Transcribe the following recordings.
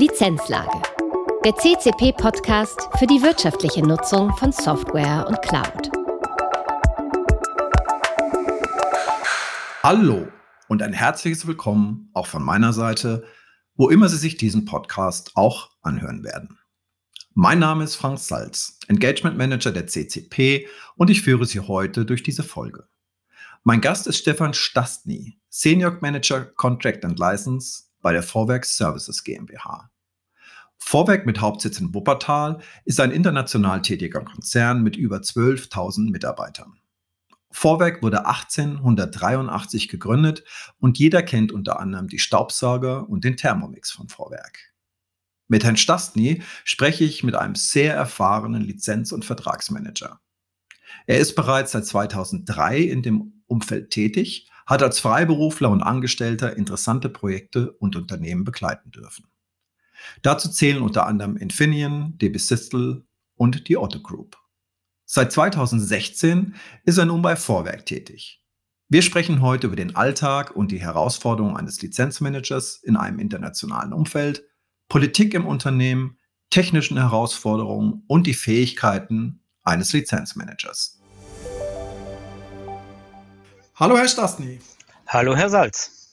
Lizenzlage. Der CCP-Podcast für die wirtschaftliche Nutzung von Software und Cloud. Hallo und ein herzliches Willkommen auch von meiner Seite, wo immer Sie sich diesen Podcast auch anhören werden. Mein Name ist Frank Salz, Engagement Manager der CCP und ich führe Sie heute durch diese Folge. Mein Gast ist Stefan Stastny, Senior Manager Contract and License bei der Vorwerk Services GmbH. Vorwerk mit Hauptsitz in Wuppertal ist ein international tätiger Konzern mit über 12.000 Mitarbeitern. Vorwerk wurde 1883 gegründet und jeder kennt unter anderem die Staubsauger und den Thermomix von Vorwerk. Mit Herrn Stastny spreche ich mit einem sehr erfahrenen Lizenz- und Vertragsmanager. Er ist bereits seit 2003 in dem Umfeld tätig, hat als Freiberufler und Angestellter interessante Projekte und Unternehmen begleiten dürfen. Dazu zählen unter anderem Infineon, DB Systel und die Otto Group. Seit 2016 ist er nun bei Vorwerk tätig. Wir sprechen heute über den Alltag und die Herausforderungen eines Lizenzmanagers in einem internationalen Umfeld, Politik im Unternehmen, technischen Herausforderungen und die Fähigkeiten eines Lizenzmanagers. Hallo, Herr Stasny. Hallo, Herr Salz.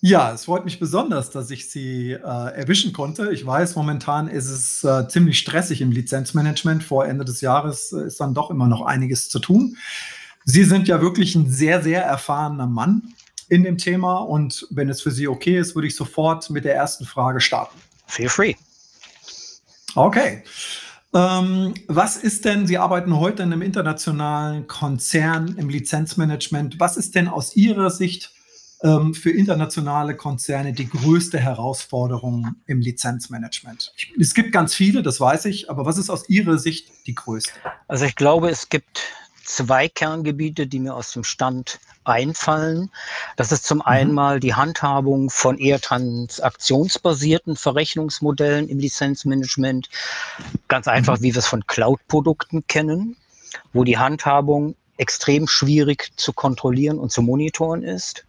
Ja, es freut mich besonders, dass ich Sie äh, erwischen konnte. Ich weiß, momentan ist es äh, ziemlich stressig im Lizenzmanagement. Vor Ende des Jahres äh, ist dann doch immer noch einiges zu tun. Sie sind ja wirklich ein sehr, sehr erfahrener Mann in dem Thema. Und wenn es für Sie okay ist, würde ich sofort mit der ersten Frage starten. Feel free. Okay. Ähm, was ist denn, Sie arbeiten heute in einem internationalen Konzern im Lizenzmanagement. Was ist denn aus Ihrer Sicht ähm, für internationale Konzerne die größte Herausforderung im Lizenzmanagement? Es gibt ganz viele, das weiß ich, aber was ist aus Ihrer Sicht die größte? Also ich glaube, es gibt zwei Kerngebiete, die mir aus dem Stand einfallen. Das ist zum mhm. einen mal die Handhabung von eher transaktionsbasierten Verrechnungsmodellen im Lizenzmanagement. Ganz einfach, mhm. wie wir es von Cloud-Produkten kennen, wo die Handhabung extrem schwierig zu kontrollieren und zu monitoren ist.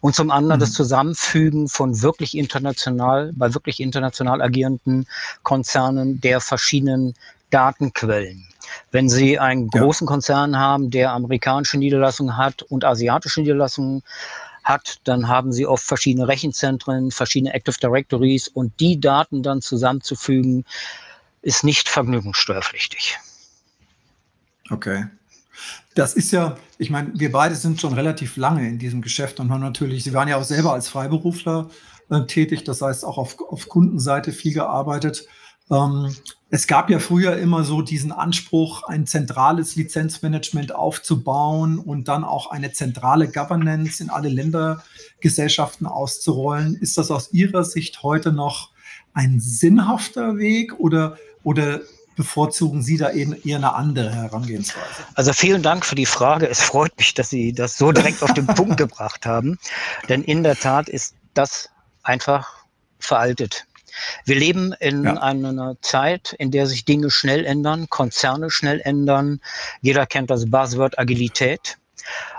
Und zum anderen mhm. das Zusammenfügen von wirklich international, bei wirklich international agierenden Konzernen der verschiedenen Datenquellen. Wenn Sie einen großen ja. Konzern haben, der amerikanische Niederlassungen hat und asiatische Niederlassungen hat, dann haben Sie oft verschiedene Rechenzentren, verschiedene Active Directories und die Daten dann zusammenzufügen, ist nicht vergnügungssteuerpflichtig. Okay. Das ist ja, ich meine, wir beide sind schon relativ lange in diesem Geschäft und haben natürlich, Sie waren ja auch selber als Freiberufler äh, tätig, das heißt auch auf, auf Kundenseite viel gearbeitet. Ähm, es gab ja früher immer so diesen Anspruch, ein zentrales Lizenzmanagement aufzubauen und dann auch eine zentrale Governance in alle Ländergesellschaften auszurollen. Ist das aus Ihrer Sicht heute noch ein sinnhafter Weg oder, oder bevorzugen Sie da eher eine andere Herangehensweise? Also vielen Dank für die Frage. Es freut mich, dass Sie das so direkt auf den Punkt gebracht haben. Denn in der Tat ist das einfach veraltet. Wir leben in ja. einer Zeit, in der sich Dinge schnell ändern, Konzerne schnell ändern. Jeder kennt das Buzzword Agilität.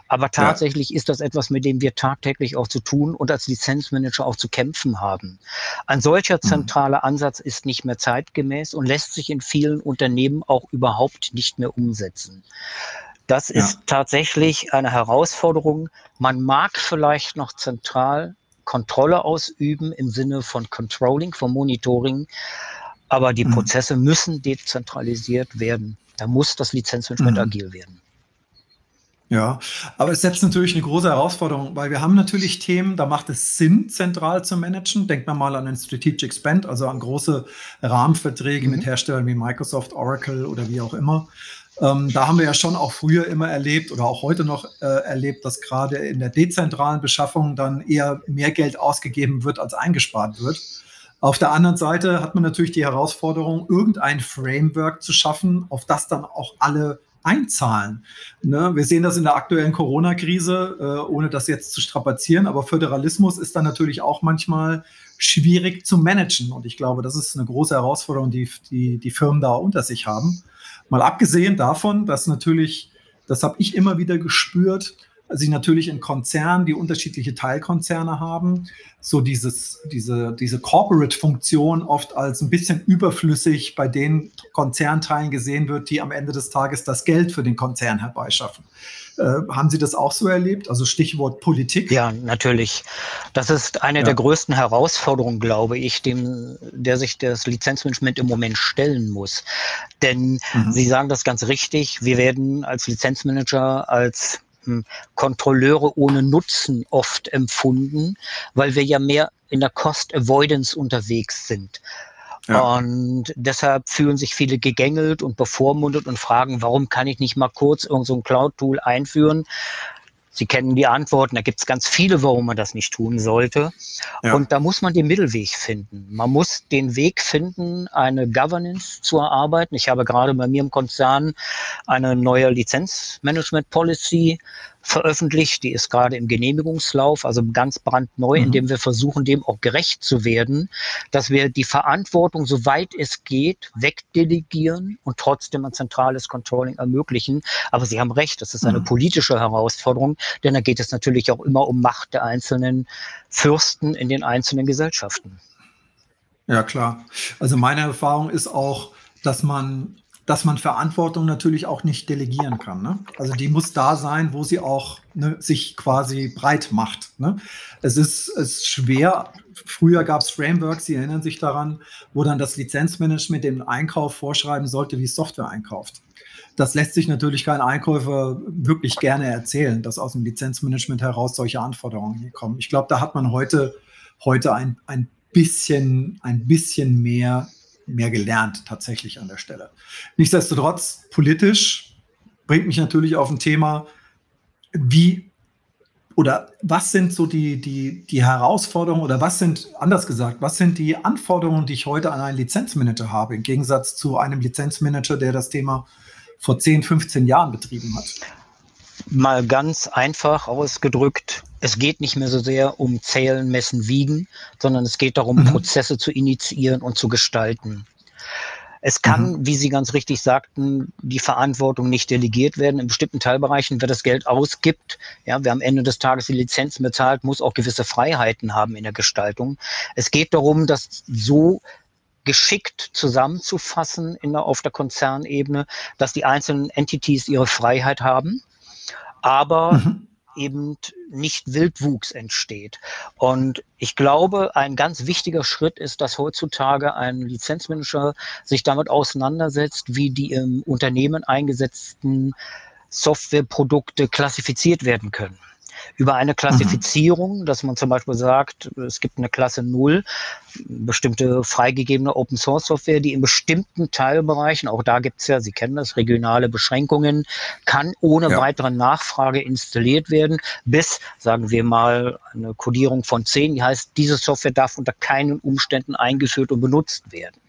Aber tatsächlich ja. ist das etwas, mit dem wir tagtäglich auch zu tun und als Lizenzmanager auch zu kämpfen haben. Ein solcher mhm. zentraler Ansatz ist nicht mehr zeitgemäß und lässt sich in vielen Unternehmen auch überhaupt nicht mehr umsetzen. Das ist ja. tatsächlich eine Herausforderung. Man mag vielleicht noch zentral Kontrolle ausüben im Sinne von Controlling, von Monitoring. Aber die mhm. Prozesse müssen dezentralisiert werden. Da muss das Lizenzmanagement mhm. agil werden. Ja, aber es setzt natürlich eine große Herausforderung, weil wir haben natürlich Themen, da macht es Sinn, zentral zu managen. Denkt man mal an den Strategic Spend, also an große Rahmenverträge mhm. mit Herstellern wie Microsoft, Oracle oder wie auch immer. Ähm, da haben wir ja schon auch früher immer erlebt oder auch heute noch äh, erlebt, dass gerade in der dezentralen Beschaffung dann eher mehr Geld ausgegeben wird, als eingespart wird. Auf der anderen Seite hat man natürlich die Herausforderung, irgendein Framework zu schaffen, auf das dann auch alle einzahlen. Ne? Wir sehen das in der aktuellen Corona-Krise, äh, ohne das jetzt zu strapazieren, aber Föderalismus ist dann natürlich auch manchmal schwierig zu managen. Und ich glaube, das ist eine große Herausforderung, die die, die Firmen da unter sich haben. Mal abgesehen davon, dass natürlich, das habe ich immer wieder gespürt, sie natürlich in Konzernen, die unterschiedliche Teilkonzerne haben, so dieses, diese, diese Corporate-Funktion oft als ein bisschen überflüssig bei den Konzernteilen gesehen wird, die am Ende des Tages das Geld für den Konzern herbeischaffen. Äh, haben Sie das auch so erlebt? Also Stichwort Politik? Ja, natürlich. Das ist eine ja. der größten Herausforderungen, glaube ich, dem, der sich das Lizenzmanagement im Moment stellen muss. Denn mhm. Sie sagen das ganz richtig, wir werden als Lizenzmanager als hm, Kontrolleure ohne Nutzen oft empfunden, weil wir ja mehr in der Cost Avoidance unterwegs sind. Ja. Und deshalb fühlen sich viele gegängelt und bevormundet und fragen, warum kann ich nicht mal kurz irgendein so Cloud-Tool einführen? Sie kennen die Antworten, da gibt es ganz viele, warum man das nicht tun sollte. Ja. Und da muss man den Mittelweg finden. Man muss den Weg finden, eine Governance zu erarbeiten. Ich habe gerade bei mir im Konzern eine neue Lizenzmanagement-Policy veröffentlicht. Die ist gerade im Genehmigungslauf, also ganz brandneu, mhm. indem wir versuchen, dem auch gerecht zu werden, dass wir die Verantwortung, soweit es geht, wegdelegieren und trotzdem ein zentrales Controlling ermöglichen. Aber Sie haben recht, das ist eine mhm. politische Herausforderung, denn da geht es natürlich auch immer um Macht der einzelnen Fürsten in den einzelnen Gesellschaften. Ja, klar. Also meine Erfahrung ist auch, dass man dass man Verantwortung natürlich auch nicht delegieren kann. Ne? Also die muss da sein, wo sie auch ne, sich quasi breit macht. Ne? Es, ist, es ist schwer. Früher gab es Frameworks, Sie erinnern sich daran, wo dann das Lizenzmanagement den Einkauf vorschreiben sollte, wie Software einkauft. Das lässt sich natürlich kein Einkäufer wirklich gerne erzählen, dass aus dem Lizenzmanagement heraus solche Anforderungen kommen. Ich glaube, da hat man heute, heute ein, ein bisschen, ein bisschen mehr mehr gelernt tatsächlich an der Stelle. Nichtsdestotrotz, politisch bringt mich natürlich auf ein Thema, wie oder was sind so die, die, die Herausforderungen oder was sind, anders gesagt, was sind die Anforderungen, die ich heute an einen Lizenzmanager habe, im Gegensatz zu einem Lizenzmanager, der das Thema vor 10, 15 Jahren betrieben hat? Mal ganz einfach ausgedrückt, es geht nicht mehr so sehr um Zählen, Messen, Wiegen, sondern es geht darum, mhm. Prozesse zu initiieren und zu gestalten. Es kann, mhm. wie Sie ganz richtig sagten, die Verantwortung nicht delegiert werden. In bestimmten Teilbereichen, wer das Geld ausgibt, ja, wer am Ende des Tages die Lizenzen bezahlt, muss auch gewisse Freiheiten haben in der Gestaltung. Es geht darum, das so geschickt zusammenzufassen in der, auf der Konzernebene, dass die einzelnen Entities ihre Freiheit haben, aber mhm eben nicht Wildwuchs entsteht. Und ich glaube, ein ganz wichtiger Schritt ist, dass heutzutage ein Lizenzmanager sich damit auseinandersetzt, wie die im Unternehmen eingesetzten Softwareprodukte klassifiziert werden können über eine Klassifizierung, mhm. dass man zum Beispiel sagt, es gibt eine Klasse 0, bestimmte freigegebene Open Source Software, die in bestimmten Teilbereichen, auch da gibt es ja, Sie kennen das, regionale Beschränkungen, kann ohne ja. weitere Nachfrage installiert werden, bis, sagen wir mal, eine Codierung von 10, die heißt, diese Software darf unter keinen Umständen eingeführt und benutzt werden.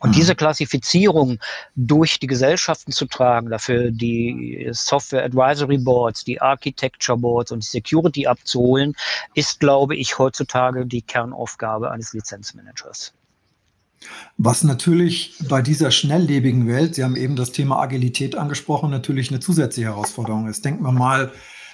Und diese mhm. Klassifizierung durch die Gesellschaften zu tragen, dafür die Software Advisory Boards, die Architecture Boards und die Security abzuholen, ist, glaube ich, heutzutage die Kernaufgabe eines Lizenzmanagers. Was natürlich bei dieser schnelllebigen Welt, Sie haben eben das Thema Agilität angesprochen, natürlich eine zusätzliche Herausforderung ist. Denken wir mal,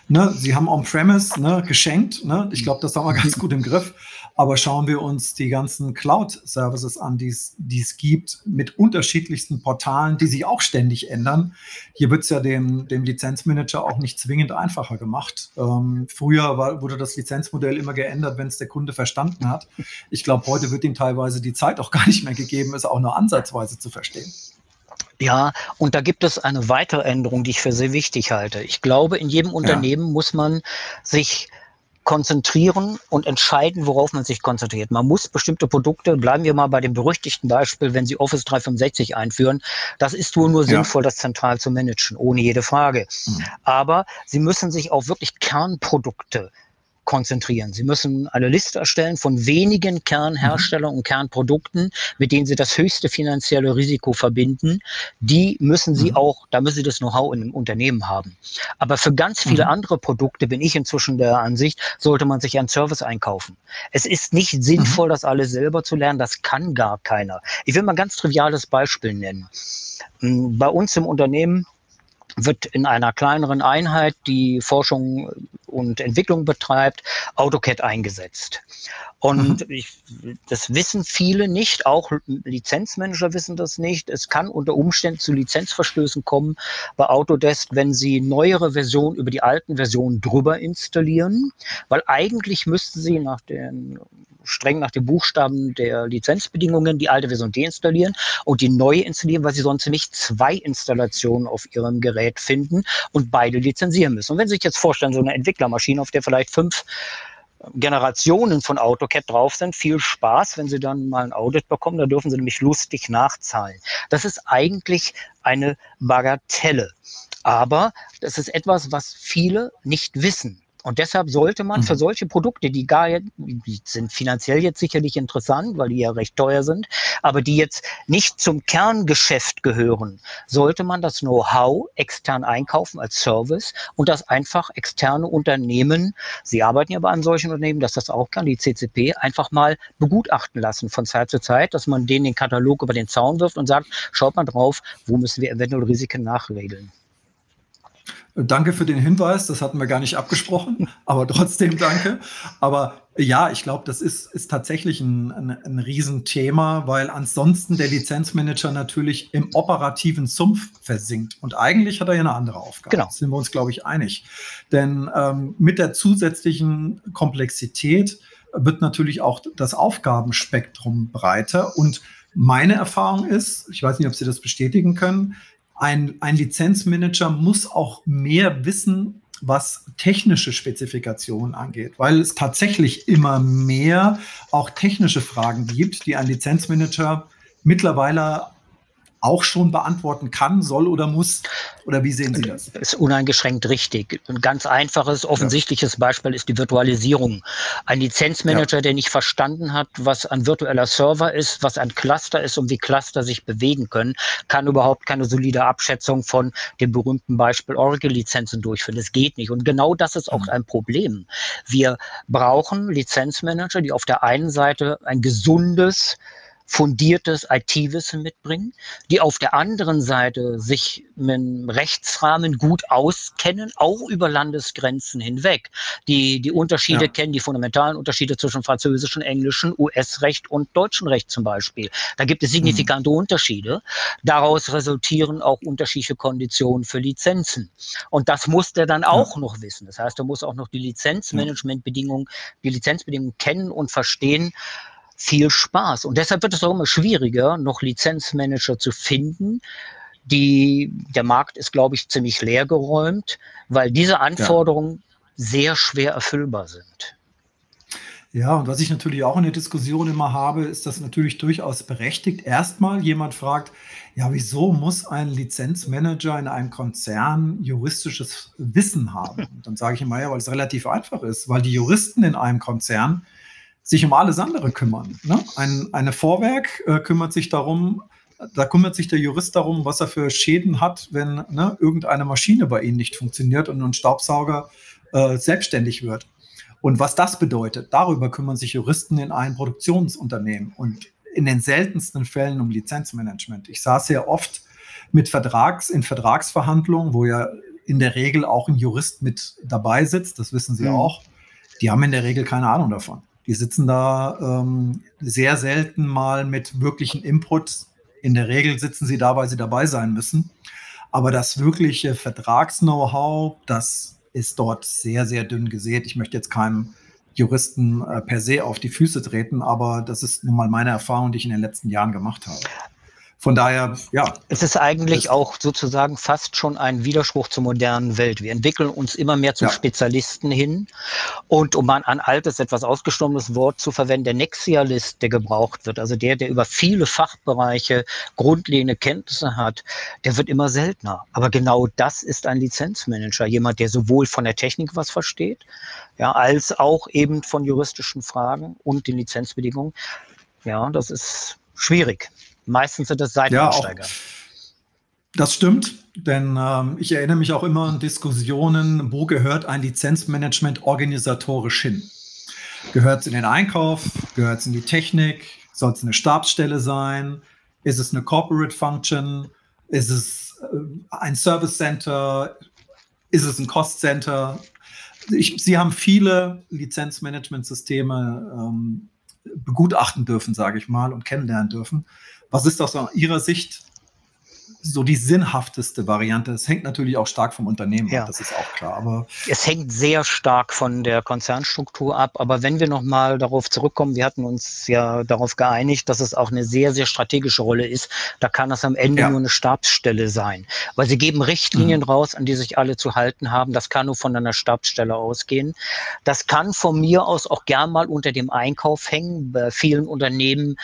ne, Sie haben On-Premise ne, geschenkt. Ne? Ich glaube, das haben wir ganz gut im Griff. Aber schauen wir uns die ganzen Cloud-Services an, die es gibt, mit unterschiedlichsten Portalen, die sich auch ständig ändern. Hier wird es ja dem, dem Lizenzmanager auch nicht zwingend einfacher gemacht. Ähm, früher war, wurde das Lizenzmodell immer geändert, wenn es der Kunde verstanden hat. Ich glaube, heute wird ihm teilweise die Zeit auch gar nicht mehr gegeben, es auch nur ansatzweise zu verstehen. Ja, und da gibt es eine weitere Änderung, die ich für sehr wichtig halte. Ich glaube, in jedem Unternehmen ja. muss man sich konzentrieren und entscheiden, worauf man sich konzentriert. Man muss bestimmte Produkte, bleiben wir mal bei dem berüchtigten Beispiel, wenn Sie Office 365 einführen, das ist wohl nur ja. sinnvoll, das zentral zu managen, ohne jede Frage. Mhm. Aber Sie müssen sich auf wirklich Kernprodukte konzentrieren. Sie müssen eine Liste erstellen von wenigen Kernherstellern mhm. und Kernprodukten, mit denen Sie das höchste finanzielle Risiko verbinden. Die müssen Sie mhm. auch, da müssen Sie das Know-how in einem Unternehmen haben. Aber für ganz viele mhm. andere Produkte bin ich inzwischen der Ansicht, sollte man sich einen Service einkaufen. Es ist nicht sinnvoll, mhm. das alles selber zu lernen. Das kann gar keiner. Ich will mal ein ganz triviales Beispiel nennen. Hm, bei uns im Unternehmen wird in einer kleineren Einheit, die Forschung und Entwicklung betreibt, AutoCAD eingesetzt. Und mhm. ich, das wissen viele nicht, auch Lizenzmanager wissen das nicht. Es kann unter Umständen zu Lizenzverstößen kommen bei Autodesk, wenn sie neuere Versionen über die alten Versionen drüber installieren, weil eigentlich müssten sie nach den streng nach den Buchstaben der Lizenzbedingungen die alte Version deinstallieren und die neue installieren, weil sie sonst nicht zwei Installationen auf ihrem Gerät finden und beide lizenzieren müssen. Und wenn Sie sich jetzt vorstellen, so eine Entwicklermaschine, auf der vielleicht fünf Generationen von AutoCAD drauf sind. Viel Spaß, wenn Sie dann mal ein Audit bekommen, da dürfen Sie nämlich lustig nachzahlen. Das ist eigentlich eine Bagatelle. Aber das ist etwas, was viele nicht wissen. Und deshalb sollte man für mhm. solche Produkte, die gar die sind finanziell jetzt sicherlich interessant, weil die ja recht teuer sind, aber die jetzt nicht zum Kerngeschäft gehören, sollte man das Know-how extern einkaufen als Service und das einfach externe Unternehmen, Sie arbeiten ja bei einem solchen Unternehmen, dass das auch kann, die CCP, einfach mal begutachten lassen von Zeit zu Zeit, dass man denen den Katalog über den Zaun wirft und sagt, schaut mal drauf, wo müssen wir eventuell Risiken nachregeln. Danke für den Hinweis, das hatten wir gar nicht abgesprochen, aber trotzdem danke. Aber ja, ich glaube, das ist, ist tatsächlich ein, ein, ein Riesenthema, weil ansonsten der Lizenzmanager natürlich im operativen Sumpf versinkt. Und eigentlich hat er ja eine andere Aufgabe. Genau. Da sind wir uns, glaube ich, einig. Denn ähm, mit der zusätzlichen Komplexität wird natürlich auch das Aufgabenspektrum breiter. Und meine Erfahrung ist, ich weiß nicht, ob Sie das bestätigen können, ein, ein Lizenzmanager muss auch mehr wissen, was technische Spezifikationen angeht, weil es tatsächlich immer mehr auch technische Fragen gibt, die ein Lizenzmanager mittlerweile auch schon beantworten kann, soll oder muss? Oder wie sehen Sie das? Das ist uneingeschränkt richtig. Ein ganz einfaches, offensichtliches ja. Beispiel ist die Virtualisierung. Ein Lizenzmanager, ja. der nicht verstanden hat, was ein virtueller Server ist, was ein Cluster ist und wie Cluster sich bewegen können, kann überhaupt keine solide Abschätzung von dem berühmten Beispiel Oracle-Lizenzen durchführen. Das geht nicht. Und genau das ist auch mhm. ein Problem. Wir brauchen Lizenzmanager, die auf der einen Seite ein gesundes, fundiertes IT-Wissen mitbringen, die auf der anderen Seite sich mit dem Rechtsrahmen gut auskennen, auch über Landesgrenzen hinweg, die die Unterschiede ja. kennen, die fundamentalen Unterschiede zwischen französischem, englischen, US-Recht und deutschem Recht zum Beispiel. Da gibt es signifikante mhm. Unterschiede. Daraus resultieren auch unterschiedliche Konditionen für Lizenzen. Und das muss der dann auch ja. noch wissen. Das heißt, er muss auch noch die Lizenzmanagementbedingungen, die Lizenzbedingungen kennen und verstehen, viel Spaß. Und deshalb wird es auch immer schwieriger, noch Lizenzmanager zu finden. Die, der Markt ist, glaube ich, ziemlich leergeräumt, weil diese Anforderungen ja. sehr schwer erfüllbar sind. Ja, und was ich natürlich auch in der Diskussion immer habe, ist das natürlich durchaus berechtigt. Erstmal jemand fragt, ja, wieso muss ein Lizenzmanager in einem Konzern juristisches Wissen haben? Und dann sage ich immer, ja, weil es relativ einfach ist, weil die Juristen in einem Konzern sich um alles andere kümmern. Ne? Ein eine Vorwerk äh, kümmert sich darum, da kümmert sich der Jurist darum, was er für Schäden hat, wenn ne, irgendeine Maschine bei ihnen nicht funktioniert und ein Staubsauger äh, selbstständig wird. Und was das bedeutet, darüber kümmern sich Juristen in einem Produktionsunternehmen und in den seltensten Fällen um Lizenzmanagement. Ich saß sehr oft mit Vertrags, in Vertragsverhandlungen, wo ja in der Regel auch ein Jurist mit dabei sitzt, das wissen Sie mhm. auch. Die haben in der Regel keine Ahnung davon. Die sitzen da ähm, sehr selten mal mit wirklichen Input. In der Regel sitzen sie da, weil sie dabei sein müssen. Aber das wirkliche Vertrags-Know-how, das ist dort sehr, sehr dünn gesät. Ich möchte jetzt keinem Juristen äh, per se auf die Füße treten, aber das ist nun mal meine Erfahrung, die ich in den letzten Jahren gemacht habe. Von daher, ja. Es ist eigentlich auch sozusagen fast schon ein Widerspruch zur modernen Welt. Wir entwickeln uns immer mehr zum ja. Spezialisten hin. Und um ein, ein altes, etwas ausgestorbenes Wort zu verwenden, der Nexialist, der gebraucht wird, also der, der über viele Fachbereiche grundlegende Kenntnisse hat, der wird immer seltener. Aber genau das ist ein Lizenzmanager. Jemand, der sowohl von der Technik was versteht, ja, als auch eben von juristischen Fragen und den Lizenzbedingungen. Ja, das ist schwierig. Meistens sind das Seiteneinsteiger. Ja, das stimmt, denn ähm, ich erinnere mich auch immer an Diskussionen, wo gehört ein Lizenzmanagement organisatorisch hin? Gehört es in den Einkauf? Gehört es in die Technik? Soll es eine Stabsstelle sein? Ist es eine Corporate Function? Ist es ein Service Center? Ist es ein Cost Center? Ich, Sie haben viele Lizenzmanagementsysteme ähm, begutachten dürfen, sage ich mal, und kennenlernen dürfen. Was ist aus Ihrer Sicht so die sinnhafteste Variante. Es hängt natürlich auch stark vom Unternehmen ja. ab, das ist auch klar. Aber es hängt sehr stark von der Konzernstruktur ab. Aber wenn wir nochmal darauf zurückkommen, wir hatten uns ja darauf geeinigt, dass es auch eine sehr, sehr strategische Rolle ist. Da kann es am Ende ja. nur eine Stabsstelle sein. Weil sie geben Richtlinien mhm. raus, an die sich alle zu halten haben. Das kann nur von einer Stabsstelle ausgehen. Das kann von mir aus auch gern mal unter dem Einkauf hängen. Bei vielen Unternehmen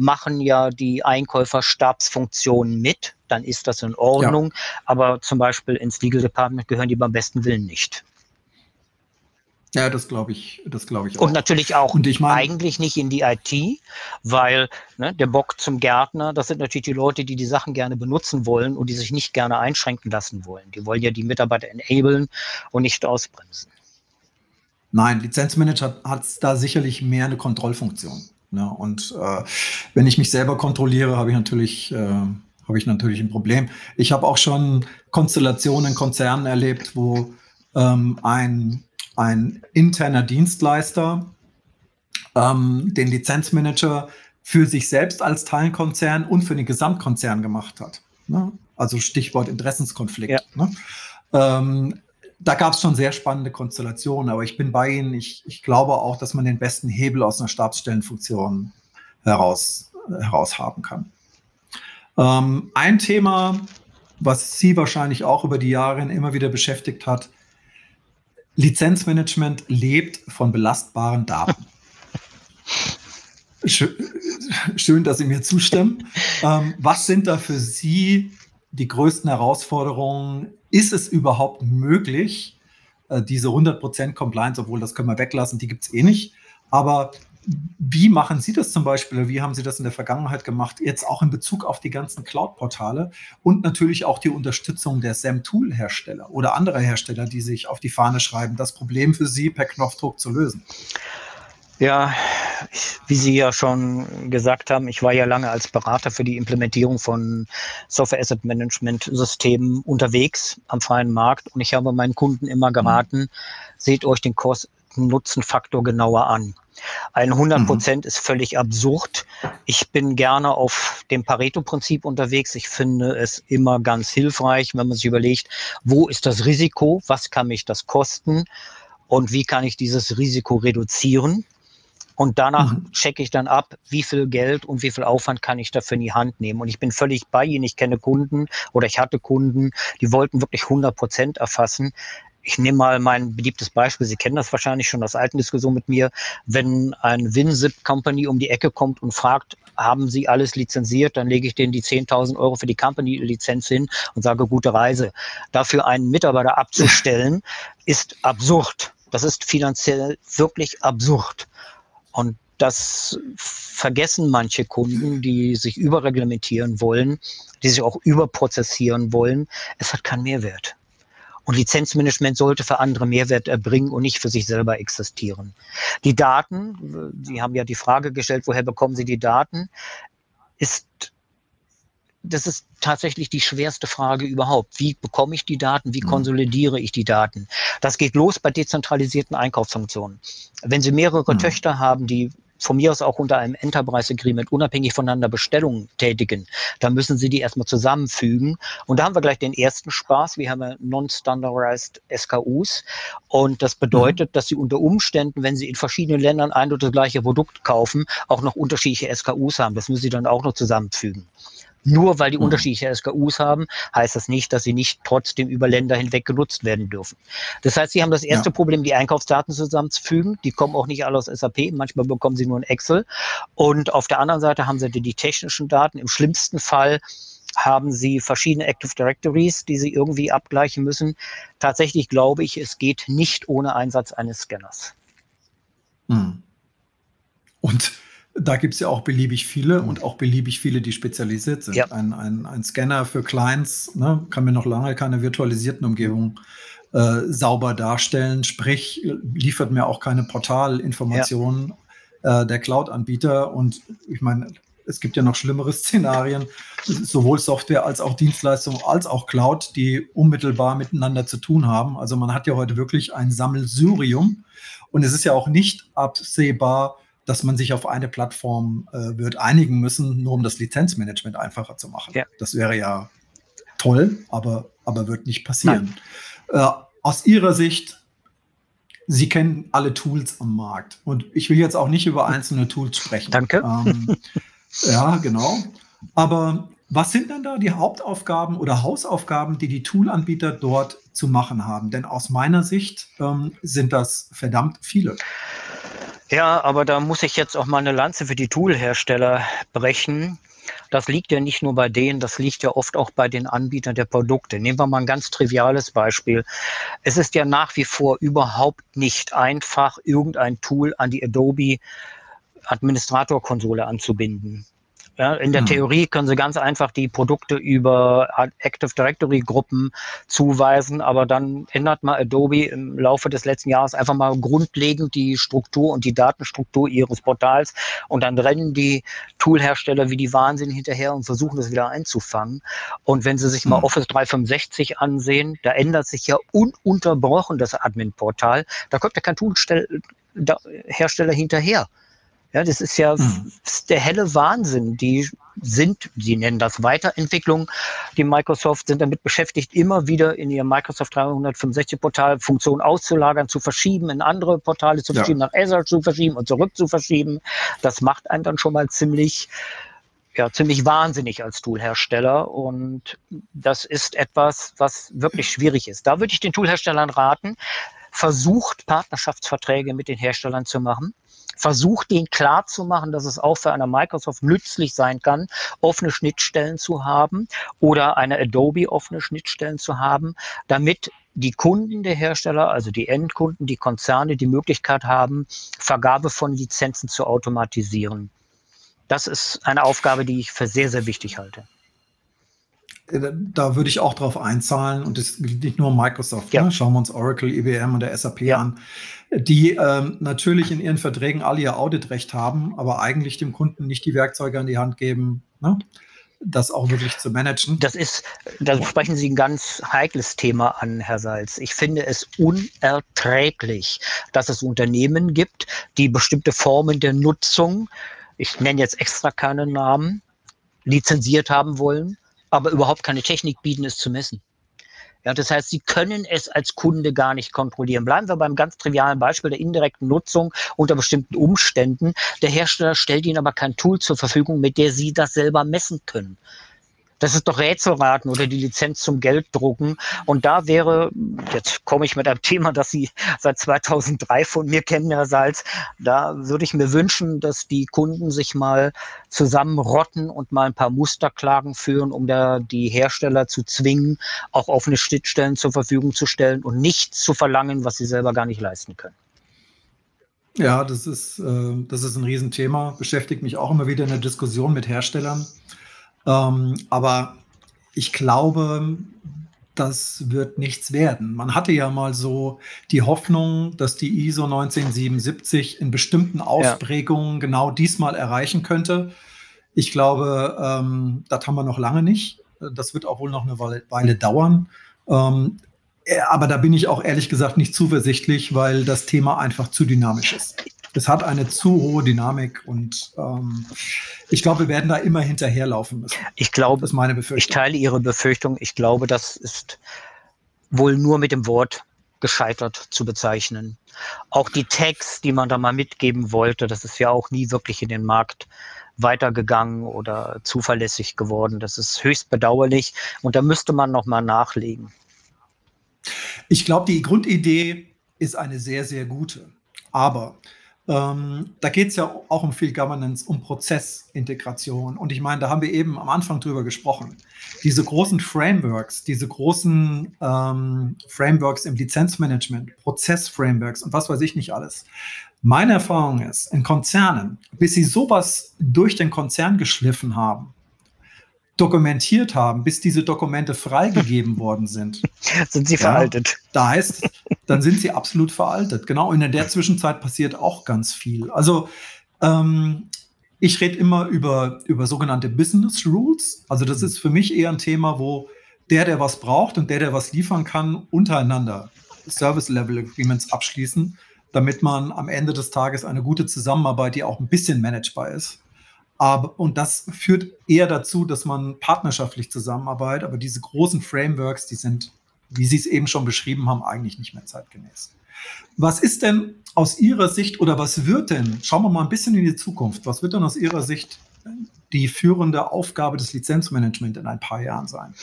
machen ja die Einkäuferstabsfunktionen mit, dann ist das in Ordnung. Ja. Aber zum Beispiel ins Legal Department gehören die beim besten Willen nicht. Ja, das glaube ich, das glaube ich auch. Und natürlich auch Und ich mein, eigentlich nicht in die IT, weil ne, der Bock zum Gärtner, das sind natürlich die Leute, die die Sachen gerne benutzen wollen und die sich nicht gerne einschränken lassen wollen. Die wollen ja die Mitarbeiter enablen und nicht ausbremsen. Nein, Lizenzmanager hat da sicherlich mehr eine Kontrollfunktion. Ne? Und äh, wenn ich mich selber kontrolliere, habe ich natürlich, äh, habe ich natürlich ein Problem. Ich habe auch schon Konstellationen in Konzernen erlebt, wo ähm, ein, ein interner Dienstleister ähm, den Lizenzmanager für sich selbst als Teilkonzern und für den Gesamtkonzern gemacht hat. Ne? Also Stichwort Interessenskonflikt. Ja. Ne? Ähm, da gab es schon sehr spannende Konstellationen, aber ich bin bei Ihnen. Ich, ich glaube auch, dass man den besten Hebel aus einer Stabsstellenfunktion heraus, heraus haben kann. Ähm, ein Thema, was Sie wahrscheinlich auch über die Jahre immer wieder beschäftigt hat, Lizenzmanagement lebt von belastbaren Daten. Schön, dass Sie mir zustimmen. Ähm, was sind da für Sie die größten Herausforderungen ist es überhaupt möglich, äh, diese 100% Compliance, obwohl das können wir weglassen, die gibt es eh nicht. Aber wie machen Sie das zum Beispiel? Wie haben Sie das in der Vergangenheit gemacht? Jetzt auch in Bezug auf die ganzen Cloud-Portale und natürlich auch die Unterstützung der SAM-Tool-Hersteller oder anderer Hersteller, die sich auf die Fahne schreiben, das Problem für Sie per Knopfdruck zu lösen. Ja, wie Sie ja schon gesagt haben, ich war ja lange als Berater für die Implementierung von Software Asset Management Systemen unterwegs am freien Markt und ich habe meinen Kunden immer geraten, mhm. seht euch den Kosten-Nutzen-Faktor genauer an. Ein 100 Prozent mhm. ist völlig absurd. Ich bin gerne auf dem Pareto-Prinzip unterwegs. Ich finde es immer ganz hilfreich, wenn man sich überlegt, wo ist das Risiko, was kann mich das kosten und wie kann ich dieses Risiko reduzieren. Und danach mhm. checke ich dann ab, wie viel Geld und wie viel Aufwand kann ich dafür in die Hand nehmen. Und ich bin völlig bei Ihnen. Ich kenne Kunden oder ich hatte Kunden, die wollten wirklich 100 Prozent erfassen. Ich nehme mal mein beliebtes Beispiel. Sie kennen das wahrscheinlich schon aus alten Diskussionen mit mir. Wenn ein WinZip Company um die Ecke kommt und fragt, haben Sie alles lizenziert, dann lege ich denen die 10.000 Euro für die Company-Lizenz hin und sage, gute Reise. Dafür einen Mitarbeiter abzustellen, ist absurd. Das ist finanziell wirklich absurd. Und das vergessen manche Kunden, die sich überreglementieren wollen, die sich auch überprozessieren wollen. Es hat keinen Mehrwert. Und Lizenzmanagement sollte für andere Mehrwert erbringen und nicht für sich selber existieren. Die Daten, Sie haben ja die Frage gestellt, woher bekommen Sie die Daten, ist das ist tatsächlich die schwerste Frage überhaupt. Wie bekomme ich die Daten? Wie mhm. konsolidiere ich die Daten? Das geht los bei dezentralisierten Einkaufsfunktionen. Wenn Sie mehrere mhm. Töchter haben, die von mir aus auch unter einem Enterprise Agreement unabhängig voneinander Bestellungen tätigen, dann müssen Sie die erstmal zusammenfügen. Und da haben wir gleich den ersten Spaß. Wir haben Non-Standardized SKUs. Und das bedeutet, mhm. dass Sie unter Umständen, wenn Sie in verschiedenen Ländern ein oder das gleiche Produkt kaufen, auch noch unterschiedliche SKUs haben. Das müssen Sie dann auch noch zusammenfügen. Nur weil die mhm. unterschiedliche SKUs haben, heißt das nicht, dass sie nicht trotzdem über Länder hinweg genutzt werden dürfen. Das heißt, sie haben das erste ja. Problem, die Einkaufsdaten zusammenzufügen. Die kommen auch nicht alle aus SAP. Manchmal bekommen sie nur ein Excel. Und auf der anderen Seite haben sie die, die technischen Daten. Im schlimmsten Fall haben sie verschiedene Active Directories, die sie irgendwie abgleichen müssen. Tatsächlich glaube ich, es geht nicht ohne Einsatz eines Scanners. Hm. Und da gibt es ja auch beliebig viele und auch beliebig viele, die spezialisiert sind. Ja. Ein, ein, ein Scanner für Clients ne, kann mir noch lange keine virtualisierten Umgebungen äh, sauber darstellen, sprich liefert mir auch keine Portalinformationen ja. äh, der Cloud-Anbieter. Und ich meine, es gibt ja noch schlimmere Szenarien, sowohl Software als auch Dienstleistung als auch Cloud, die unmittelbar miteinander zu tun haben. Also man hat ja heute wirklich ein Sammelsurium und es ist ja auch nicht absehbar, dass man sich auf eine Plattform äh, wird einigen müssen, nur um das Lizenzmanagement einfacher zu machen. Ja. Das wäre ja toll, aber, aber wird nicht passieren. Äh, aus Ihrer Sicht, Sie kennen alle Tools am Markt. Und ich will jetzt auch nicht über einzelne Tools sprechen. Danke. Ähm, ja, genau. Aber was sind denn da die Hauptaufgaben oder Hausaufgaben, die die Toolanbieter dort zu machen haben? Denn aus meiner Sicht ähm, sind das verdammt viele. Ja, aber da muss ich jetzt auch mal eine Lanze für die Toolhersteller brechen. Das liegt ja nicht nur bei denen, das liegt ja oft auch bei den Anbietern der Produkte. Nehmen wir mal ein ganz triviales Beispiel. Es ist ja nach wie vor überhaupt nicht einfach, irgendein Tool an die Adobe Administrator-Konsole anzubinden. Ja, in der hm. Theorie können Sie ganz einfach die Produkte über Active Directory Gruppen zuweisen, aber dann ändert mal Adobe im Laufe des letzten Jahres einfach mal grundlegend die Struktur und die Datenstruktur Ihres Portals und dann rennen die Toolhersteller wie die Wahnsinn hinterher und versuchen das wieder einzufangen. Und wenn Sie sich mal Office 365 ansehen, da ändert sich ja ununterbrochen das Admin-Portal. Da kommt ja kein Toolhersteller hinterher. Ja, das ist ja mhm. der helle Wahnsinn. Die sind, sie nennen das Weiterentwicklung. Die Microsoft sind damit beschäftigt, immer wieder in ihr Microsoft 365 Portal Funktionen auszulagern, zu verschieben, in andere Portale zu verschieben, ja. nach Azure zu verschieben und zurück zu verschieben. Das macht einen dann schon mal ziemlich, ja, ziemlich wahnsinnig als Toolhersteller. Und das ist etwas, was wirklich schwierig ist. Da würde ich den Toolherstellern raten, versucht Partnerschaftsverträge mit den Herstellern zu machen versucht, denen klarzumachen, dass es auch für eine Microsoft nützlich sein kann, offene Schnittstellen zu haben oder eine Adobe offene Schnittstellen zu haben, damit die Kunden der Hersteller, also die Endkunden, die Konzerne, die Möglichkeit haben, Vergabe von Lizenzen zu automatisieren. Das ist eine Aufgabe, die ich für sehr, sehr wichtig halte. Äh, da würde ich auch drauf einzahlen und das gilt nicht nur Microsoft. Ja. Ne? Schauen wir uns Oracle, IBM und der SAP ja. an, die ähm, natürlich in ihren Verträgen alle ihr Auditrecht haben, aber eigentlich dem Kunden nicht die Werkzeuge an die Hand geben, ne? das auch wirklich zu managen. Das ist, da sprechen Sie ein ganz heikles Thema an, Herr Salz. Ich finde es unerträglich, dass es Unternehmen gibt, die bestimmte Formen der Nutzung, ich nenne jetzt extra keine Namen, lizenziert haben wollen aber überhaupt keine Technik bieten, es zu messen. Ja, das heißt, Sie können es als Kunde gar nicht kontrollieren. Bleiben wir beim ganz trivialen Beispiel der indirekten Nutzung unter bestimmten Umständen. Der Hersteller stellt Ihnen aber kein Tool zur Verfügung, mit der Sie das selber messen können. Das ist doch Rätselraten oder die Lizenz zum Gelddrucken. Und da wäre, jetzt komme ich mit einem Thema, das Sie seit 2003 von mir kennen, Herr Salz, da würde ich mir wünschen, dass die Kunden sich mal zusammenrotten und mal ein paar Musterklagen führen, um da die Hersteller zu zwingen, auch offene Schnittstellen zur Verfügung zu stellen und nichts zu verlangen, was sie selber gar nicht leisten können. Ja, das ist, äh, das ist ein Riesenthema. Beschäftigt mich auch immer wieder in der Diskussion mit Herstellern. Ähm, aber ich glaube, das wird nichts werden. Man hatte ja mal so die Hoffnung, dass die ISO 1977 in bestimmten Ausprägungen ja. genau diesmal erreichen könnte. Ich glaube, ähm, das haben wir noch lange nicht. Das wird auch wohl noch eine Weile dauern. Ähm, äh, aber da bin ich auch ehrlich gesagt nicht zuversichtlich, weil das Thema einfach zu dynamisch ist es hat eine zu hohe Dynamik und ähm, ich glaube, wir werden da immer hinterherlaufen müssen. Ich glaube, das ist meine Befürchtung. Ich teile Ihre Befürchtung. Ich glaube, das ist wohl nur mit dem Wort gescheitert zu bezeichnen. Auch die Tags, die man da mal mitgeben wollte, das ist ja auch nie wirklich in den Markt weitergegangen oder zuverlässig geworden. Das ist höchst bedauerlich und da müsste man noch mal nachlegen. Ich glaube, die Grundidee ist eine sehr, sehr gute. Aber ähm, da geht es ja auch um viel Governance, um Prozessintegration. Und ich meine, da haben wir eben am Anfang drüber gesprochen. Diese großen Frameworks, diese großen ähm, Frameworks im Lizenzmanagement, Prozessframeworks und was weiß ich nicht alles. Meine Erfahrung ist, in Konzernen, bis sie sowas durch den Konzern geschliffen haben, dokumentiert haben, bis diese Dokumente freigegeben worden sind. sind sie veraltet. Ja, da heißt, dann sind sie absolut veraltet. Genau, und in der Zwischenzeit passiert auch ganz viel. Also ähm, ich rede immer über, über sogenannte Business Rules. Also das ist für mich eher ein Thema, wo der, der was braucht und der, der was liefern kann, untereinander Service Level Agreements abschließen, damit man am Ende des Tages eine gute Zusammenarbeit, die auch ein bisschen managebar ist. Aber, und das führt eher dazu, dass man partnerschaftlich zusammenarbeitet. Aber diese großen Frameworks, die sind, wie Sie es eben schon beschrieben haben, eigentlich nicht mehr zeitgemäß. Was ist denn aus Ihrer Sicht oder was wird denn, schauen wir mal ein bisschen in die Zukunft, was wird denn aus Ihrer Sicht die führende Aufgabe des Lizenzmanagement in ein paar Jahren sein?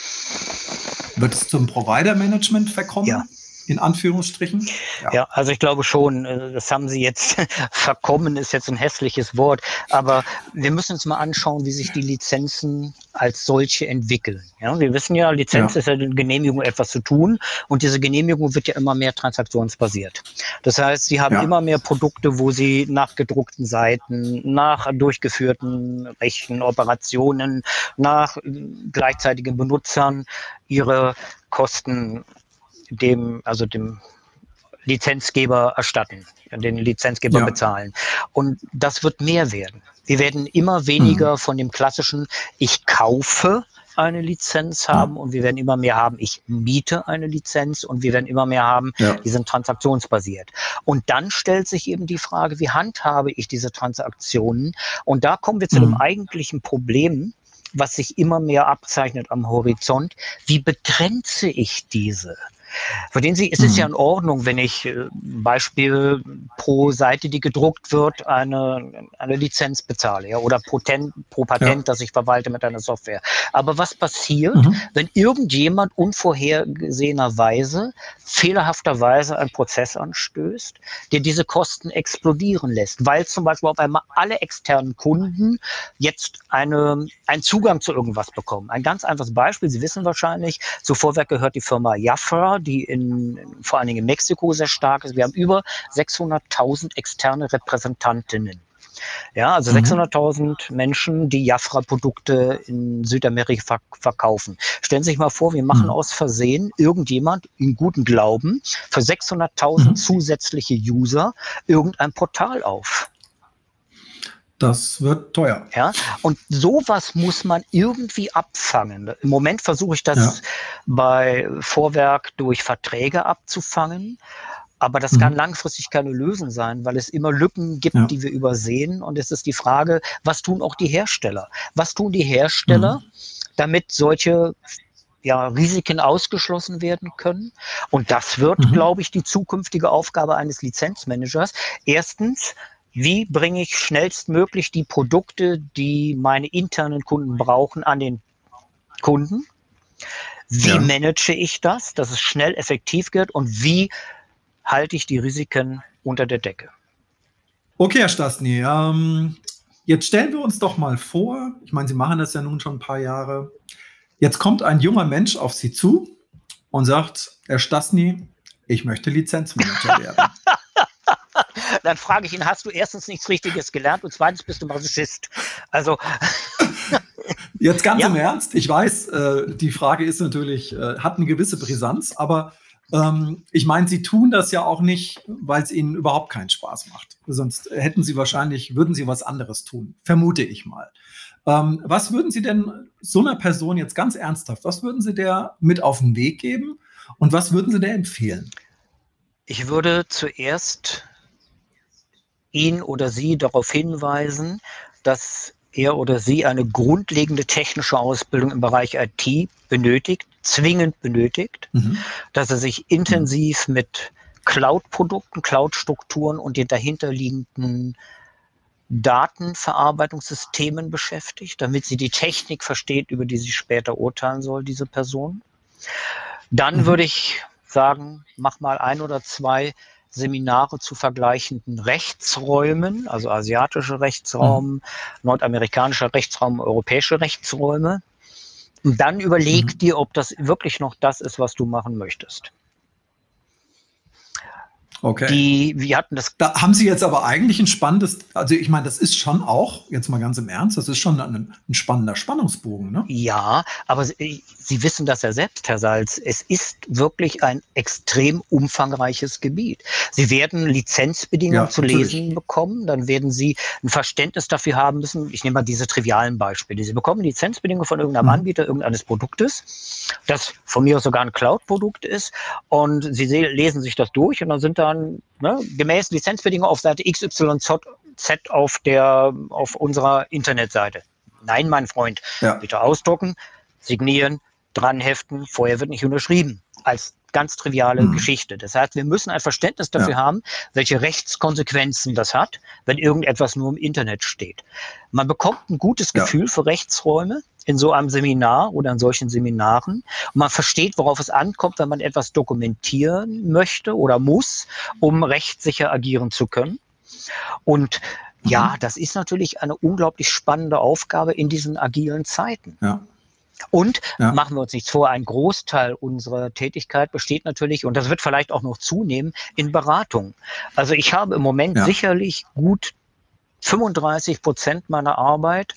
Wird es zum Provider-Management verkommen? Ja in Anführungsstrichen? Ja. ja. also ich glaube schon, äh, das haben Sie jetzt verkommen, ist jetzt ein hässliches Wort, aber wir müssen uns mal anschauen, wie sich die Lizenzen als solche entwickeln. Ja, wir wissen ja, Lizenz ja. ist ja eine Genehmigung, etwas zu tun und diese Genehmigung wird ja immer mehr transaktionsbasiert. Das heißt, Sie haben ja. immer mehr Produkte, wo Sie nach gedruckten Seiten, nach durchgeführten Rechenoperationen, nach gleichzeitigen Benutzern Ihre Kosten dem, also dem Lizenzgeber erstatten, den Lizenzgeber ja. bezahlen. Und das wird mehr werden. Wir werden immer weniger mhm. von dem klassischen, ich kaufe eine Lizenz haben mhm. und wir werden immer mehr haben, ich miete eine Lizenz und wir werden immer mehr haben, ja. die sind transaktionsbasiert. Und dann stellt sich eben die Frage, wie handhabe ich diese Transaktionen? Und da kommen wir zu mhm. dem eigentlichen Problem, was sich immer mehr abzeichnet am Horizont. Wie begrenze ich diese? Verstehen Sie, es ist mhm. ja in Ordnung, wenn ich äh, Beispiel pro Seite, die gedruckt wird, eine, eine Lizenz bezahle ja, oder Potent, pro Patent, ja. das ich verwalte mit einer Software. Aber was passiert, mhm. wenn irgendjemand unvorhergesehenerweise, fehlerhafterweise einen Prozess anstößt, der diese Kosten explodieren lässt, weil zum Beispiel auf einmal alle externen Kunden jetzt eine, einen Zugang zu irgendwas bekommen. Ein ganz einfaches Beispiel, Sie wissen wahrscheinlich, zu Vorwerk gehört die Firma Jafra, die in, vor allen Dingen in Mexiko sehr stark ist. Wir haben über 600.000 externe Repräsentantinnen. Ja, also mhm. 600.000 Menschen, die Jafra-Produkte in Südamerika verkaufen. Stellen Sie sich mal vor, wir machen mhm. aus Versehen irgendjemand in gutem Glauben für 600.000 mhm. zusätzliche User irgendein Portal auf. Das wird teuer. Ja, und sowas muss man irgendwie abfangen. Im Moment versuche ich das ja. bei Vorwerk durch Verträge abzufangen. Aber das mhm. kann langfristig keine Lösung sein, weil es immer Lücken gibt, ja. die wir übersehen. Und es ist die Frage, was tun auch die Hersteller? Was tun die Hersteller, mhm. damit solche ja, Risiken ausgeschlossen werden können. Und das wird, mhm. glaube ich, die zukünftige Aufgabe eines Lizenzmanagers. Erstens, wie bringe ich schnellstmöglich die Produkte, die meine internen Kunden brauchen, an den Kunden? Wie ja. manage ich das, dass es schnell effektiv wird und wie halte ich die Risiken unter der Decke? Okay, Herr Stasny, ähm, jetzt stellen wir uns doch mal vor, ich meine, Sie machen das ja nun schon ein paar Jahre, jetzt kommt ein junger Mensch auf Sie zu und sagt, Herr Stasny, ich möchte Lizenzmanager werden. Dann frage ich ihn, hast du erstens nichts Richtiges gelernt und zweitens bist du Masochist. Also. Jetzt ganz ja. im Ernst, ich weiß, äh, die Frage ist natürlich, äh, hat eine gewisse Brisanz, aber ähm, ich meine, sie tun das ja auch nicht, weil es ihnen überhaupt keinen Spaß macht. Sonst hätten sie wahrscheinlich, würden sie was anderes tun, vermute ich mal. Ähm, was würden Sie denn so einer Person jetzt ganz ernsthaft, was würden Sie der mit auf den Weg geben und was würden Sie der empfehlen? Ich würde zuerst ihn oder sie darauf hinweisen, dass er oder sie eine grundlegende technische Ausbildung im Bereich IT benötigt, zwingend benötigt, mhm. dass er sich intensiv mit Cloud-Produkten, Cloud-Strukturen und den dahinterliegenden Datenverarbeitungssystemen beschäftigt, damit sie die Technik versteht, über die sie später urteilen soll, diese Person. Dann mhm. würde ich sagen, mach mal ein oder zwei Seminare zu vergleichenden Rechtsräumen, also asiatische Rechtsraum, mhm. nordamerikanischer Rechtsraum, europäische Rechtsräume. Und dann überleg mhm. dir, ob das wirklich noch das ist, was du machen möchtest. Okay. Die, wir hatten das. Da haben Sie jetzt aber eigentlich ein spannendes, also ich meine, das ist schon auch, jetzt mal ganz im Ernst, das ist schon ein, ein spannender Spannungsbogen, ne? Ja, aber Sie, wissen das ja selbst, Herr Salz. Es ist wirklich ein extrem umfangreiches Gebiet. Sie werden Lizenzbedingungen ja, zu natürlich. lesen bekommen, dann werden Sie ein Verständnis dafür haben müssen. Ich nehme mal diese trivialen Beispiele. Sie bekommen Lizenzbedingungen von irgendeinem mhm. Anbieter irgendeines Produktes, das von mir aus sogar ein Cloud-Produkt ist, und Sie lesen sich das durch und dann sind da dann ne, gemäß Lizenzbedingungen auf Seite XYZ auf, der, auf unserer Internetseite. Nein, mein Freund, ja. bitte ausdrucken, signieren, dran heften, vorher wird nicht unterschrieben. Als ganz triviale mhm. Geschichte. Das heißt, wir müssen ein Verständnis dafür ja. haben, welche Rechtskonsequenzen das hat, wenn irgendetwas nur im Internet steht. Man bekommt ein gutes ja. Gefühl für Rechtsräume in so einem Seminar oder in solchen Seminaren. Und man versteht, worauf es ankommt, wenn man etwas dokumentieren möchte oder muss, um rechtssicher agieren zu können. Und ja, mhm. das ist natürlich eine unglaublich spannende Aufgabe in diesen agilen Zeiten. Ja. Und ja. machen wir uns nichts vor, ein Großteil unserer Tätigkeit besteht natürlich, und das wird vielleicht auch noch zunehmen, in Beratung. Also ich habe im Moment ja. sicherlich gut 35 Prozent meiner Arbeit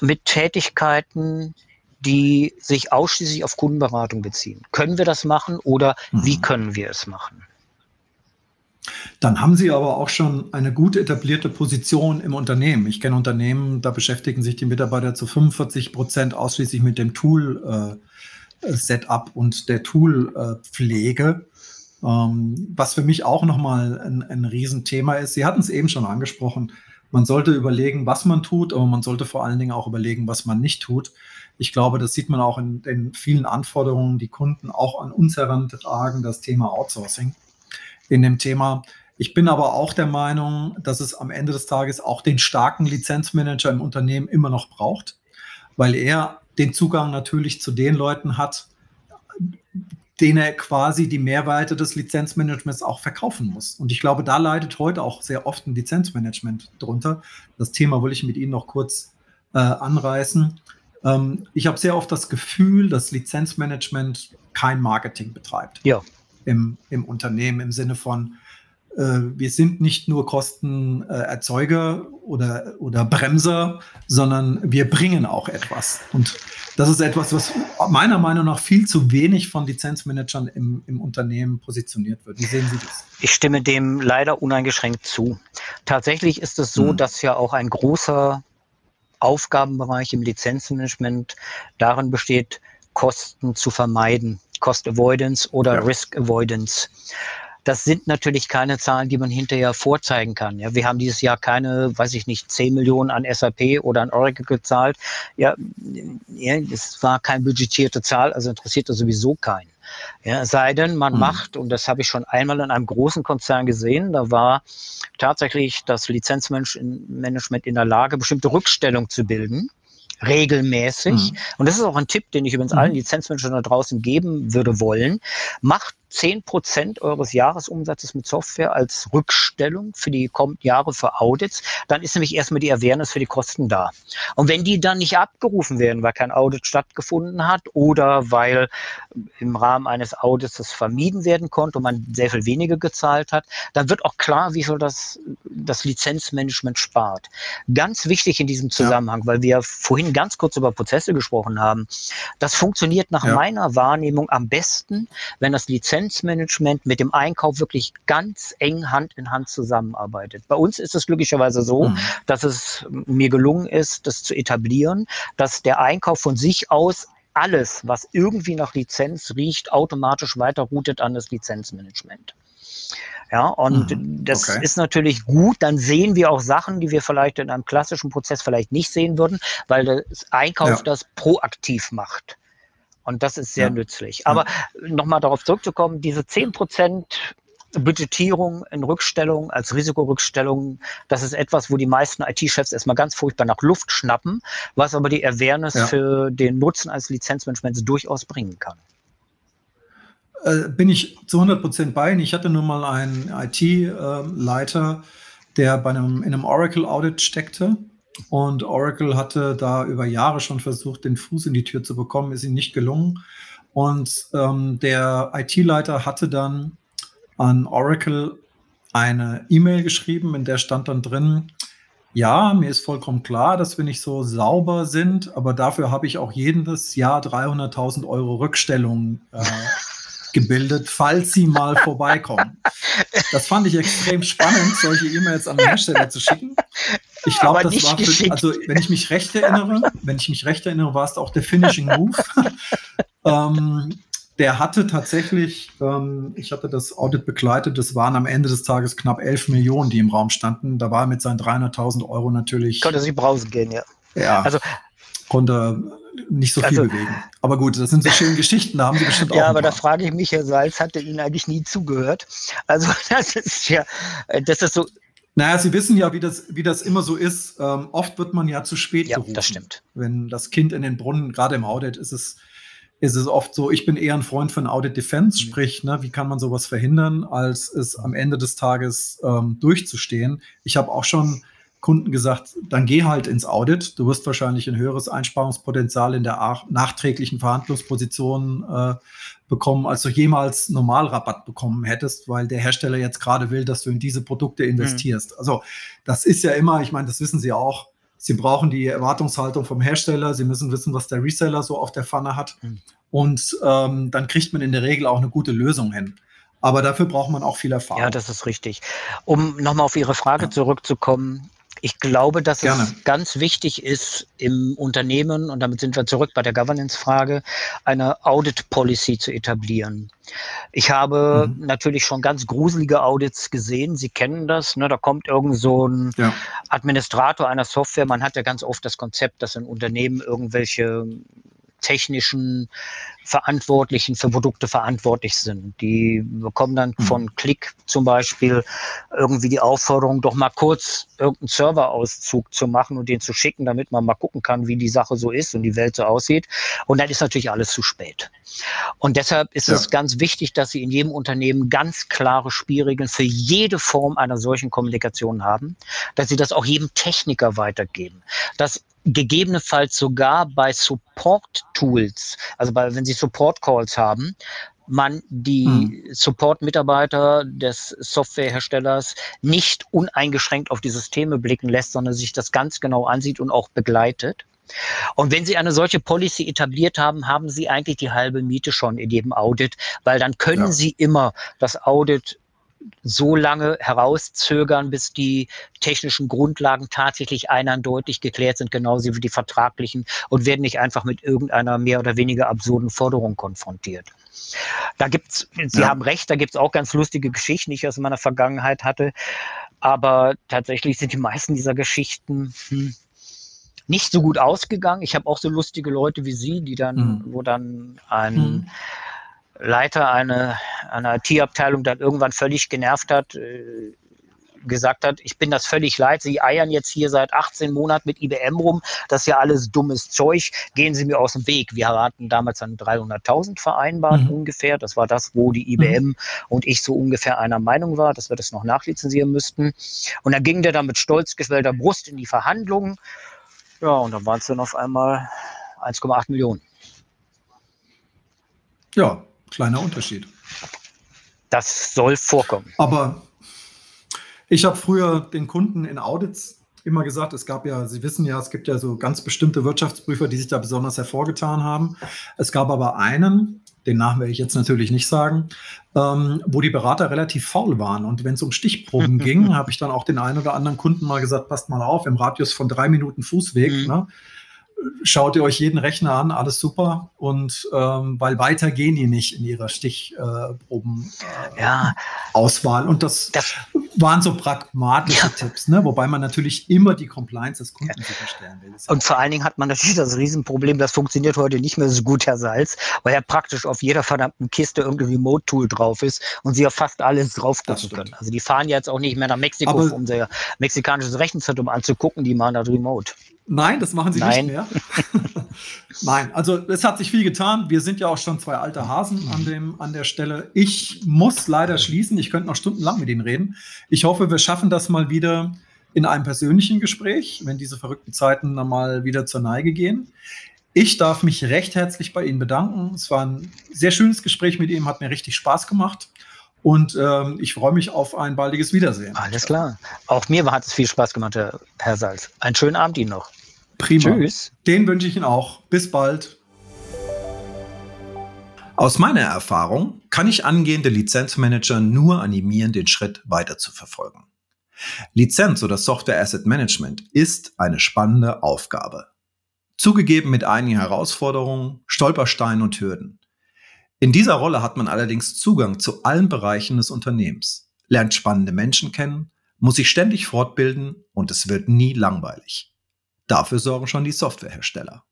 mit Tätigkeiten, die sich ausschließlich auf Kundenberatung beziehen. Können wir das machen oder mhm. wie können wir es machen? Dann haben Sie aber auch schon eine gut etablierte Position im Unternehmen. Ich kenne Unternehmen, da beschäftigen sich die Mitarbeiter zu 45 Prozent ausschließlich mit dem Tool-Setup äh, und der Tool-Pflege. Ähm, was für mich auch nochmal ein, ein Riesenthema ist. Sie hatten es eben schon angesprochen. Man sollte überlegen, was man tut, aber man sollte vor allen Dingen auch überlegen, was man nicht tut. Ich glaube, das sieht man auch in den vielen Anforderungen, die Kunden auch an uns herantragen, das Thema Outsourcing in dem Thema. Ich bin aber auch der Meinung, dass es am Ende des Tages auch den starken Lizenzmanager im Unternehmen immer noch braucht, weil er den Zugang natürlich zu den Leuten hat, denen er quasi die Mehrweite des Lizenzmanagements auch verkaufen muss. Und ich glaube, da leidet heute auch sehr oft ein Lizenzmanagement drunter. Das Thema will ich mit Ihnen noch kurz äh, anreißen. Ähm, ich habe sehr oft das Gefühl, dass Lizenzmanagement kein Marketing betreibt. Ja im, im Unternehmen im Sinne von, äh, wir sind nicht nur Kostenerzeuger oder, oder Bremser, sondern wir bringen auch etwas. Und das ist etwas, was meiner Meinung nach viel zu wenig von Lizenzmanagern im, im Unternehmen positioniert wird. Wie sehen Sie das? Ich stimme dem leider uneingeschränkt zu. Tatsächlich ist es so, hm. dass ja auch ein großer Aufgabenbereich im Lizenzmanagement darin besteht, Kosten zu vermeiden. Cost Avoidance oder ja. Risk Avoidance. Das sind natürlich keine Zahlen, die man hinterher vorzeigen kann. Ja, wir haben dieses Jahr keine, weiß ich nicht, 10 Millionen an SAP oder an Oracle gezahlt. Ja, ja es war keine budgetierte Zahl, also interessiert das sowieso keinen. Ja, sei denn, man mhm. macht, und das habe ich schon einmal in einem großen Konzern gesehen, da war tatsächlich das Lizenzmanagement in der Lage, bestimmte Rückstellung zu bilden regelmäßig. Mhm. Und das ist auch ein Tipp, den ich übrigens mhm. allen Lizenzmanagern da draußen geben würde wollen. Macht 10 Prozent eures Jahresumsatzes mit Software als Rückstellung für die kommenden Jahre für Audits, dann ist nämlich erstmal die Awareness für die Kosten da. Und wenn die dann nicht abgerufen werden, weil kein Audit stattgefunden hat oder weil im Rahmen eines Audits das vermieden werden konnte und man sehr viel weniger gezahlt hat, dann wird auch klar, wie viel das, das Lizenzmanagement spart. Ganz wichtig in diesem Zusammenhang, ja. weil wir vorhin ganz kurz über Prozesse gesprochen haben. Das funktioniert nach ja. meiner Wahrnehmung am besten, wenn das Lizenz Lizenzmanagement mit dem Einkauf wirklich ganz eng Hand in Hand zusammenarbeitet. Bei uns ist es glücklicherweise so, mhm. dass es mir gelungen ist, das zu etablieren, dass der Einkauf von sich aus alles, was irgendwie nach Lizenz riecht, automatisch weiterroutet an das Lizenzmanagement. Ja, und mhm, das okay. ist natürlich gut. Dann sehen wir auch Sachen, die wir vielleicht in einem klassischen Prozess vielleicht nicht sehen würden, weil das Einkauf ja. das proaktiv macht. Und das ist sehr ja. nützlich. Aber ja. nochmal darauf zurückzukommen, diese 10% Budgetierung in Rückstellung als Risikorückstellung, das ist etwas, wo die meisten IT-Chefs erstmal ganz furchtbar nach Luft schnappen, was aber die Awareness ja. für den Nutzen als Lizenzmanagement durchaus bringen kann. Äh, bin ich zu 100 Prozent bei Ihnen. Ich hatte nur mal einen IT-Leiter, der bei einem, in einem Oracle-Audit steckte und Oracle hatte da über Jahre schon versucht, den Fuß in die Tür zu bekommen, ist ihm nicht gelungen. Und ähm, der IT-Leiter hatte dann an Oracle eine E-Mail geschrieben, in der stand dann drin, ja, mir ist vollkommen klar, dass wir nicht so sauber sind, aber dafür habe ich auch jedes Jahr 300.000 Euro Rückstellung äh, gebildet, falls Sie mal vorbeikommen. Das fand ich extrem spannend, solche E-Mails an den Hersteller zu schicken. Ich glaube, das war für, also wenn ich mich recht erinnere, wenn ich mich recht erinnere, war es auch der Finishing Move. ähm, der hatte tatsächlich, ähm, ich hatte das Audit begleitet, das waren am Ende des Tages knapp 11 Millionen, die im Raum standen. Da war er mit seinen 300.000 Euro natürlich. Konnte sich brausen gehen, ja. Ja. Also, konnte nicht so viel also, bewegen. Aber gut, das sind so schöne Geschichten, da haben Sie bestimmt auch. Ja, aber da frage ich mich, Herr Salz hatte Ihnen eigentlich nie zugehört. Also, das ist ja, das ist so. Naja, Sie wissen ja, wie das, wie das immer so ist. Ähm, oft wird man ja zu spät ja, gerufen. das stimmt. Wenn das Kind in den Brunnen, gerade im Audit, ist es ist es oft so, ich bin eher ein Freund von Audit Defense, mhm. sprich, ne, wie kann man sowas verhindern, als es am Ende des Tages ähm, durchzustehen. Ich habe auch schon Kunden gesagt, dann geh halt ins Audit. Du wirst wahrscheinlich ein höheres Einsparungspotenzial in der nachträglichen Verhandlungsposition äh, bekommen, als du jemals Normalrabatt bekommen hättest, weil der Hersteller jetzt gerade will, dass du in diese Produkte investierst. Mhm. Also das ist ja immer, ich meine, das wissen Sie auch, Sie brauchen die Erwartungshaltung vom Hersteller. Sie müssen wissen, was der Reseller so auf der Pfanne hat. Mhm. Und ähm, dann kriegt man in der Regel auch eine gute Lösung hin. Aber dafür braucht man auch viel Erfahrung. Ja, das ist richtig. Um nochmal auf Ihre Frage ja. zurückzukommen, ich glaube, dass Gerne. es ganz wichtig ist, im Unternehmen, und damit sind wir zurück bei der Governance-Frage, eine Audit-Policy zu etablieren. Ich habe mhm. natürlich schon ganz gruselige Audits gesehen. Sie kennen das. Ne? Da kommt irgend so ein ja. Administrator einer Software. Man hat ja ganz oft das Konzept, dass in Unternehmen irgendwelche technischen Verantwortlichen für Produkte verantwortlich sind. Die bekommen dann mhm. von Klick zum Beispiel irgendwie die Aufforderung, doch mal kurz irgendeinen Serverauszug zu machen und den zu schicken, damit man mal gucken kann, wie die Sache so ist und die Welt so aussieht. Und dann ist natürlich alles zu spät. Und deshalb ist ja. es ganz wichtig, dass Sie in jedem Unternehmen ganz klare Spielregeln für jede Form einer solchen Kommunikation haben, dass Sie das auch jedem Techniker weitergeben, dass gegebenenfalls sogar bei Support-Tools, also bei, wenn Sie Support-Calls haben, man die hm. Support-Mitarbeiter des Softwareherstellers nicht uneingeschränkt auf die Systeme blicken lässt, sondern sich das ganz genau ansieht und auch begleitet. Und wenn Sie eine solche Policy etabliert haben, haben Sie eigentlich die halbe Miete schon in jedem Audit, weil dann können ja. Sie immer das Audit so lange herauszögern, bis die technischen Grundlagen tatsächlich eindeutig geklärt sind, genauso wie die vertraglichen und werden nicht einfach mit irgendeiner mehr oder weniger absurden Forderung konfrontiert. Da gibt's, Sie ja. haben recht, da gibt es auch ganz lustige Geschichten, die ich aus meiner Vergangenheit hatte. Aber tatsächlich sind die meisten dieser Geschichten hm, nicht so gut ausgegangen. Ich habe auch so lustige Leute wie Sie, die dann, mhm. wo dann ein mhm Leiter einer, einer IT-Abteilung dann irgendwann völlig genervt hat, äh, gesagt hat, ich bin das völlig leid, Sie eiern jetzt hier seit 18 Monaten mit IBM rum, das ist ja alles dummes Zeug, gehen Sie mir aus dem Weg. Wir hatten damals dann 300.000 vereinbart mhm. ungefähr, das war das, wo die IBM mhm. und ich so ungefähr einer Meinung war, dass wir das noch nachlizenzieren müssten. Und dann ging der dann mit stolz geschwellter Brust in die Verhandlungen, ja, und dann waren es dann auf einmal 1,8 Millionen. Ja, Kleiner Unterschied. Das soll vorkommen. Aber ich habe früher den Kunden in Audits immer gesagt, es gab ja, Sie wissen ja, es gibt ja so ganz bestimmte Wirtschaftsprüfer, die sich da besonders hervorgetan haben. Es gab aber einen, den Namen werde ich jetzt natürlich nicht sagen, ähm, wo die Berater relativ faul waren. Und wenn es um Stichproben ging, habe ich dann auch den einen oder anderen Kunden mal gesagt, passt mal auf, im Radius von drei Minuten Fußweg, mhm. ne, schaut ihr euch jeden Rechner an, alles super. Und ähm, weil weiter gehen die nicht in ihrer Stichproben-Auswahl. Äh, ja. Und das, das, waren so pragmatische ja. Tipps, ne? wobei man natürlich immer die Compliance des Kunden ja. sicherstellen will. Und vor allen Dingen hat man natürlich das Riesenproblem, das funktioniert heute nicht mehr so gut, Herr Salz, weil ja praktisch auf jeder verdammten Kiste irgendein Remote-Tool drauf ist und sie auf fast alles drauf gucken können. Also die fahren jetzt auch nicht mehr nach Mexiko, Aber um unser mexikanisches Rechenzentrum anzugucken, die machen das Remote. Nein, das machen sie Nein. nicht mehr. Nein, also es hat sich viel getan. Wir sind ja auch schon zwei alte Hasen an, dem, an der Stelle. Ich muss leider schließen. Ich könnte noch stundenlang mit Ihnen reden. Ich hoffe, wir schaffen das mal wieder in einem persönlichen Gespräch, wenn diese verrückten Zeiten dann mal wieder zur Neige gehen. Ich darf mich recht herzlich bei Ihnen bedanken. Es war ein sehr schönes Gespräch mit Ihnen, hat mir richtig Spaß gemacht. Und ähm, ich freue mich auf ein baldiges Wiedersehen. Alles klar. Auch mir hat es viel Spaß gemacht, Herr, Herr Salz. Einen schönen Abend Ihnen noch. Prima. Tschüss. Den wünsche ich Ihnen auch. Bis bald. Aus meiner Erfahrung kann ich angehende Lizenzmanager nur animieren, den Schritt weiter zu verfolgen. Lizenz oder Software Asset Management ist eine spannende Aufgabe. Zugegeben mit einigen Herausforderungen, Stolpersteinen und Hürden. In dieser Rolle hat man allerdings Zugang zu allen Bereichen des Unternehmens, lernt spannende Menschen kennen, muss sich ständig fortbilden und es wird nie langweilig. Dafür sorgen schon die Softwarehersteller.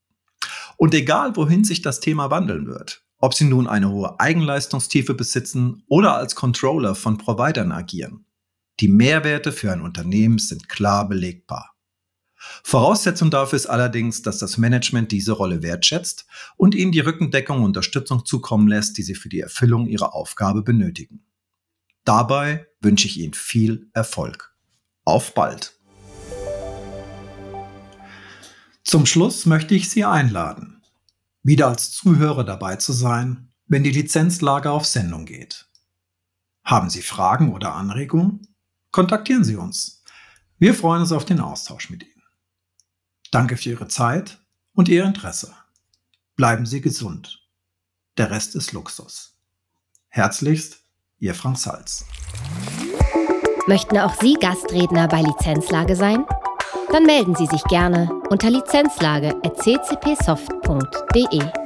Und egal wohin sich das Thema wandeln wird, ob sie nun eine hohe Eigenleistungstiefe besitzen oder als Controller von Providern agieren. Die Mehrwerte für ein Unternehmen sind klar belegbar. Voraussetzung dafür ist allerdings, dass das Management diese Rolle wertschätzt und ihnen die Rückendeckung und Unterstützung zukommen lässt, die sie für die Erfüllung ihrer Aufgabe benötigen. Dabei wünsche ich Ihnen viel Erfolg. Auf bald! Zum Schluss möchte ich Sie einladen wieder als Zuhörer dabei zu sein, wenn die Lizenzlage auf Sendung geht. Haben Sie Fragen oder Anregungen? Kontaktieren Sie uns. Wir freuen uns auf den Austausch mit Ihnen. Danke für Ihre Zeit und Ihr Interesse. Bleiben Sie gesund. Der Rest ist Luxus. Herzlichst, Ihr Frank Salz. Möchten auch Sie Gastredner bei Lizenzlage sein? Dann melden Sie sich gerne unter lizenzlage.ccpsoft.de.